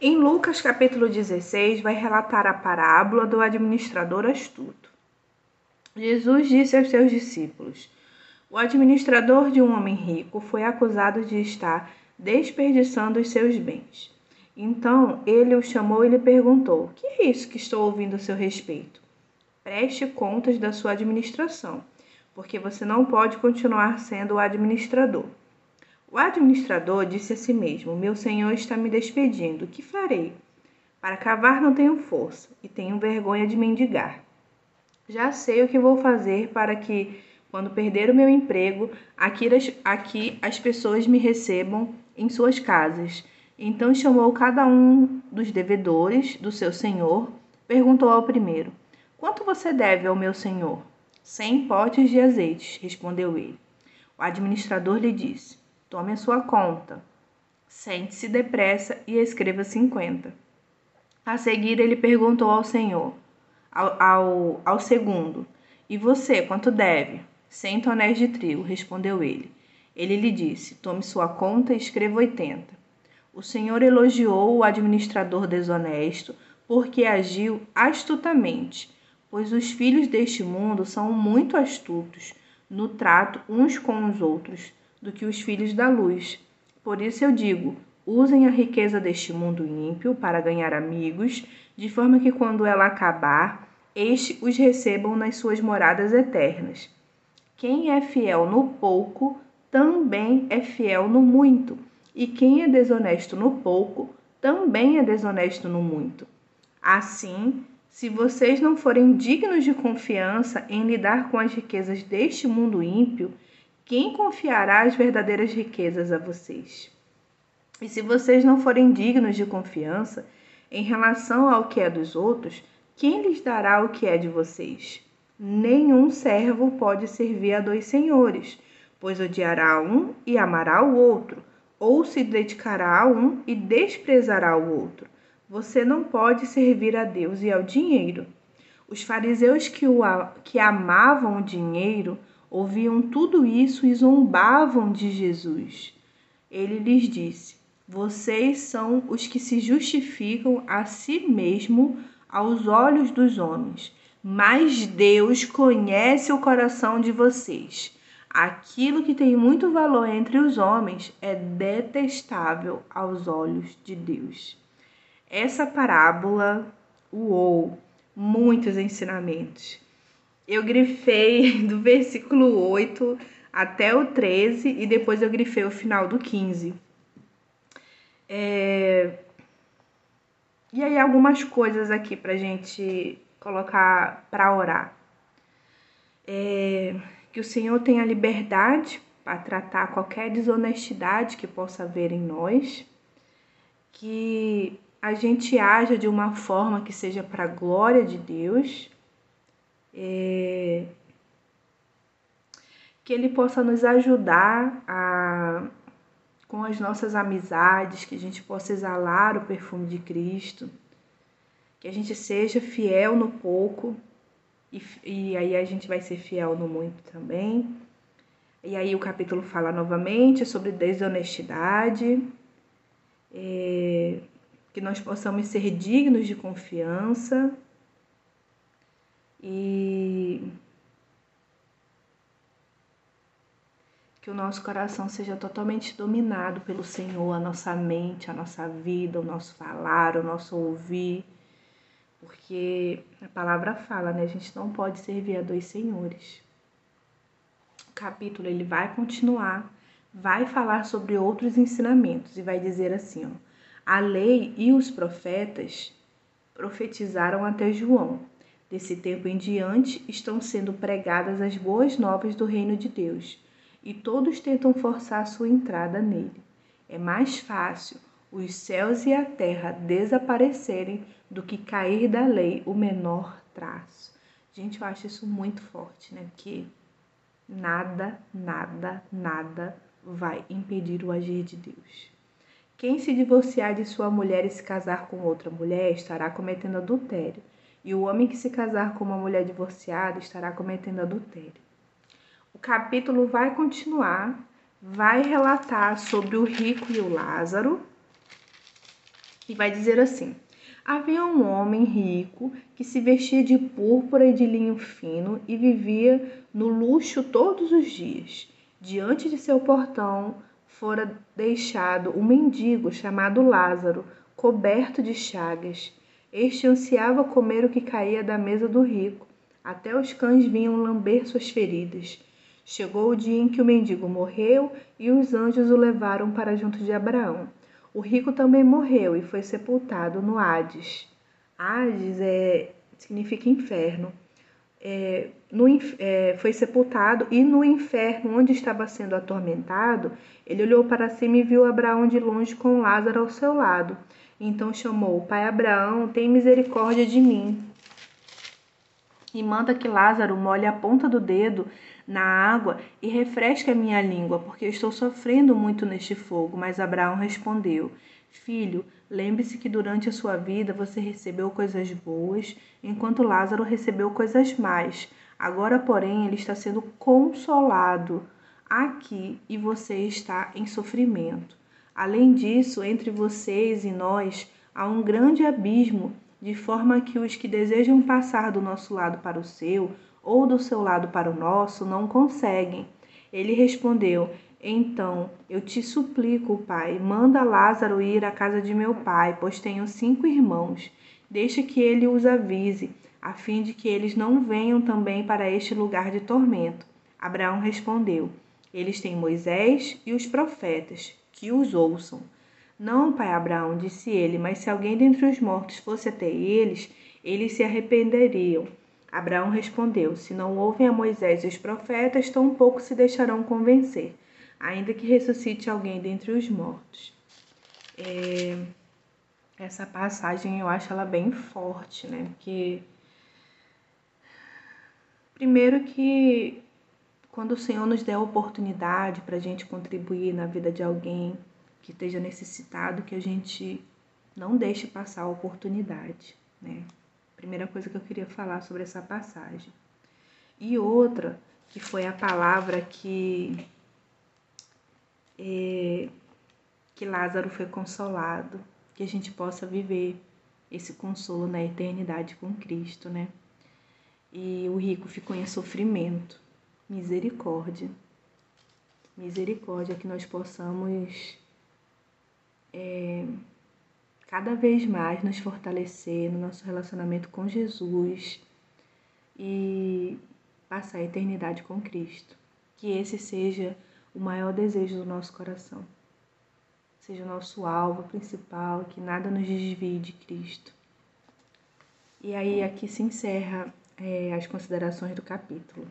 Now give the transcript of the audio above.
Em Lucas capítulo 16, vai relatar a parábola do administrador astuto. Jesus disse aos seus discípulos: O administrador de um homem rico foi acusado de estar desperdiçando os seus bens. Então ele o chamou e lhe perguntou: Que é isso que estou ouvindo a seu respeito? Preste contas da sua administração, porque você não pode continuar sendo o administrador. O administrador disse a si mesmo: Meu senhor está me despedindo, que farei? Para cavar não tenho força e tenho vergonha de mendigar. Já sei o que vou fazer para que, quando perder o meu emprego, aqui as, aqui as pessoas me recebam em suas casas. Então chamou cada um dos devedores do seu senhor, perguntou ao primeiro: Quanto você deve ao meu senhor? Cem potes de azeite, respondeu ele. O administrador lhe disse: Tome a sua conta. Sente-se depressa e escreva cinquenta. A seguir, ele perguntou ao senhor, ao, ao, ao segundo: E você, quanto deve? Cem tonéis de trigo, respondeu ele. Ele lhe disse: Tome sua conta e escreva oitenta. O senhor elogiou o administrador desonesto porque agiu astutamente, pois os filhos deste mundo são muito astutos no trato uns com os outros do que os filhos da luz. Por isso eu digo: usem a riqueza deste mundo ímpio para ganhar amigos, de forma que quando ela acabar, estes os recebam nas suas moradas eternas. Quem é fiel no pouco, também é fiel no muito, e quem é desonesto no pouco, também é desonesto no muito. Assim, se vocês não forem dignos de confiança em lidar com as riquezas deste mundo ímpio, quem confiará as verdadeiras riquezas a vocês? E se vocês não forem dignos de confiança em relação ao que é dos outros, quem lhes dará o que é de vocês? Nenhum servo pode servir a dois senhores, pois odiará um e amará o outro, ou se dedicará a um e desprezará o outro. Você não pode servir a Deus e ao dinheiro. Os fariseus que, o, que amavam o dinheiro ouviam tudo isso e zombavam de Jesus. Ele lhes disse: Vocês são os que se justificam a si mesmo aos olhos dos homens, mas Deus conhece o coração de vocês. Aquilo que tem muito valor entre os homens é detestável aos olhos de Deus. Essa parábola, uou, muitos ensinamentos eu grifei do versículo 8 até o 13 e depois eu grifei o final do 15. É... E aí, algumas coisas aqui pra gente colocar para orar. É... Que o Senhor tenha liberdade para tratar qualquer desonestidade que possa haver em nós. Que a gente haja de uma forma que seja para a glória de Deus é, que Ele possa nos ajudar a, com as nossas amizades, que a gente possa exalar o perfume de Cristo, que a gente seja fiel no pouco e, e aí a gente vai ser fiel no muito também. E aí o capítulo fala novamente sobre desonestidade, é, que nós possamos ser dignos de confiança e que o nosso coração seja totalmente dominado pelo Senhor, a nossa mente, a nossa vida, o nosso falar, o nosso ouvir, porque a palavra fala, né? A gente não pode servir a dois senhores. O capítulo ele vai continuar, vai falar sobre outros ensinamentos e vai dizer assim, ó: A lei e os profetas profetizaram até João. Desse tempo em diante estão sendo pregadas as boas novas do reino de Deus, e todos tentam forçar sua entrada nele. É mais fácil os céus e a terra desaparecerem do que cair da lei o menor traço. Gente, eu acho isso muito forte, né? Porque nada, nada, nada vai impedir o agir de Deus. Quem se divorciar de sua mulher e se casar com outra mulher estará cometendo adultério e o homem que se casar com uma mulher divorciada estará cometendo adultério. O capítulo vai continuar, vai relatar sobre o rico e o Lázaro. E vai dizer assim: Havia um homem rico que se vestia de púrpura e de linho fino e vivia no luxo todos os dias. Diante de seu portão fora deixado um mendigo chamado Lázaro, coberto de chagas. Este ansiava comer o que caía da mesa do rico. Até os cães vinham lamber suas feridas. Chegou o dia em que o mendigo morreu e os anjos o levaram para junto de Abraão. O rico também morreu e foi sepultado no Hades. Hades é, significa inferno. É, no, é, foi sepultado e no inferno, onde estava sendo atormentado, ele olhou para cima e viu Abraão de longe com Lázaro ao seu lado. Então chamou: Pai Abraão, tem misericórdia de mim. E manda que Lázaro molhe a ponta do dedo na água e refresque a minha língua, porque estou sofrendo muito neste fogo. Mas Abraão respondeu: Filho, lembre-se que durante a sua vida você recebeu coisas boas, enquanto Lázaro recebeu coisas más. Agora, porém, ele está sendo consolado aqui e você está em sofrimento. Além disso, entre vocês e nós há um grande abismo, de forma que os que desejam passar do nosso lado para o seu ou do seu lado para o nosso, não conseguem. Ele respondeu: Então, eu te suplico, pai, manda Lázaro ir à casa de meu pai, pois tenho cinco irmãos. Deixa que ele os avise, a fim de que eles não venham também para este lugar de tormento. Abraão respondeu: Eles têm Moisés e os profetas, que os ouçam. Não, pai Abraão, disse ele, mas se alguém dentre os mortos fosse até eles, eles se arrependeriam. Abraão respondeu: Se não ouvem a Moisés e os profetas, tampouco se deixarão convencer, ainda que ressuscite alguém dentre os mortos. É, essa passagem eu acho ela bem forte, né? Porque primeiro que quando o Senhor nos der a oportunidade para a gente contribuir na vida de alguém que esteja necessitado, que a gente não deixe passar a oportunidade, né? Primeira coisa que eu queria falar sobre essa passagem. E outra, que foi a palavra que, é, que Lázaro foi consolado, que a gente possa viver esse consolo na eternidade com Cristo, né? E o rico ficou em sofrimento. Misericórdia. Misericórdia que nós possamos é, cada vez mais nos fortalecer no nosso relacionamento com Jesus e passar a eternidade com Cristo. Que esse seja o maior desejo do nosso coração. Seja o nosso alvo principal, que nada nos desvie de Cristo. E aí aqui se encerra é, as considerações do capítulo.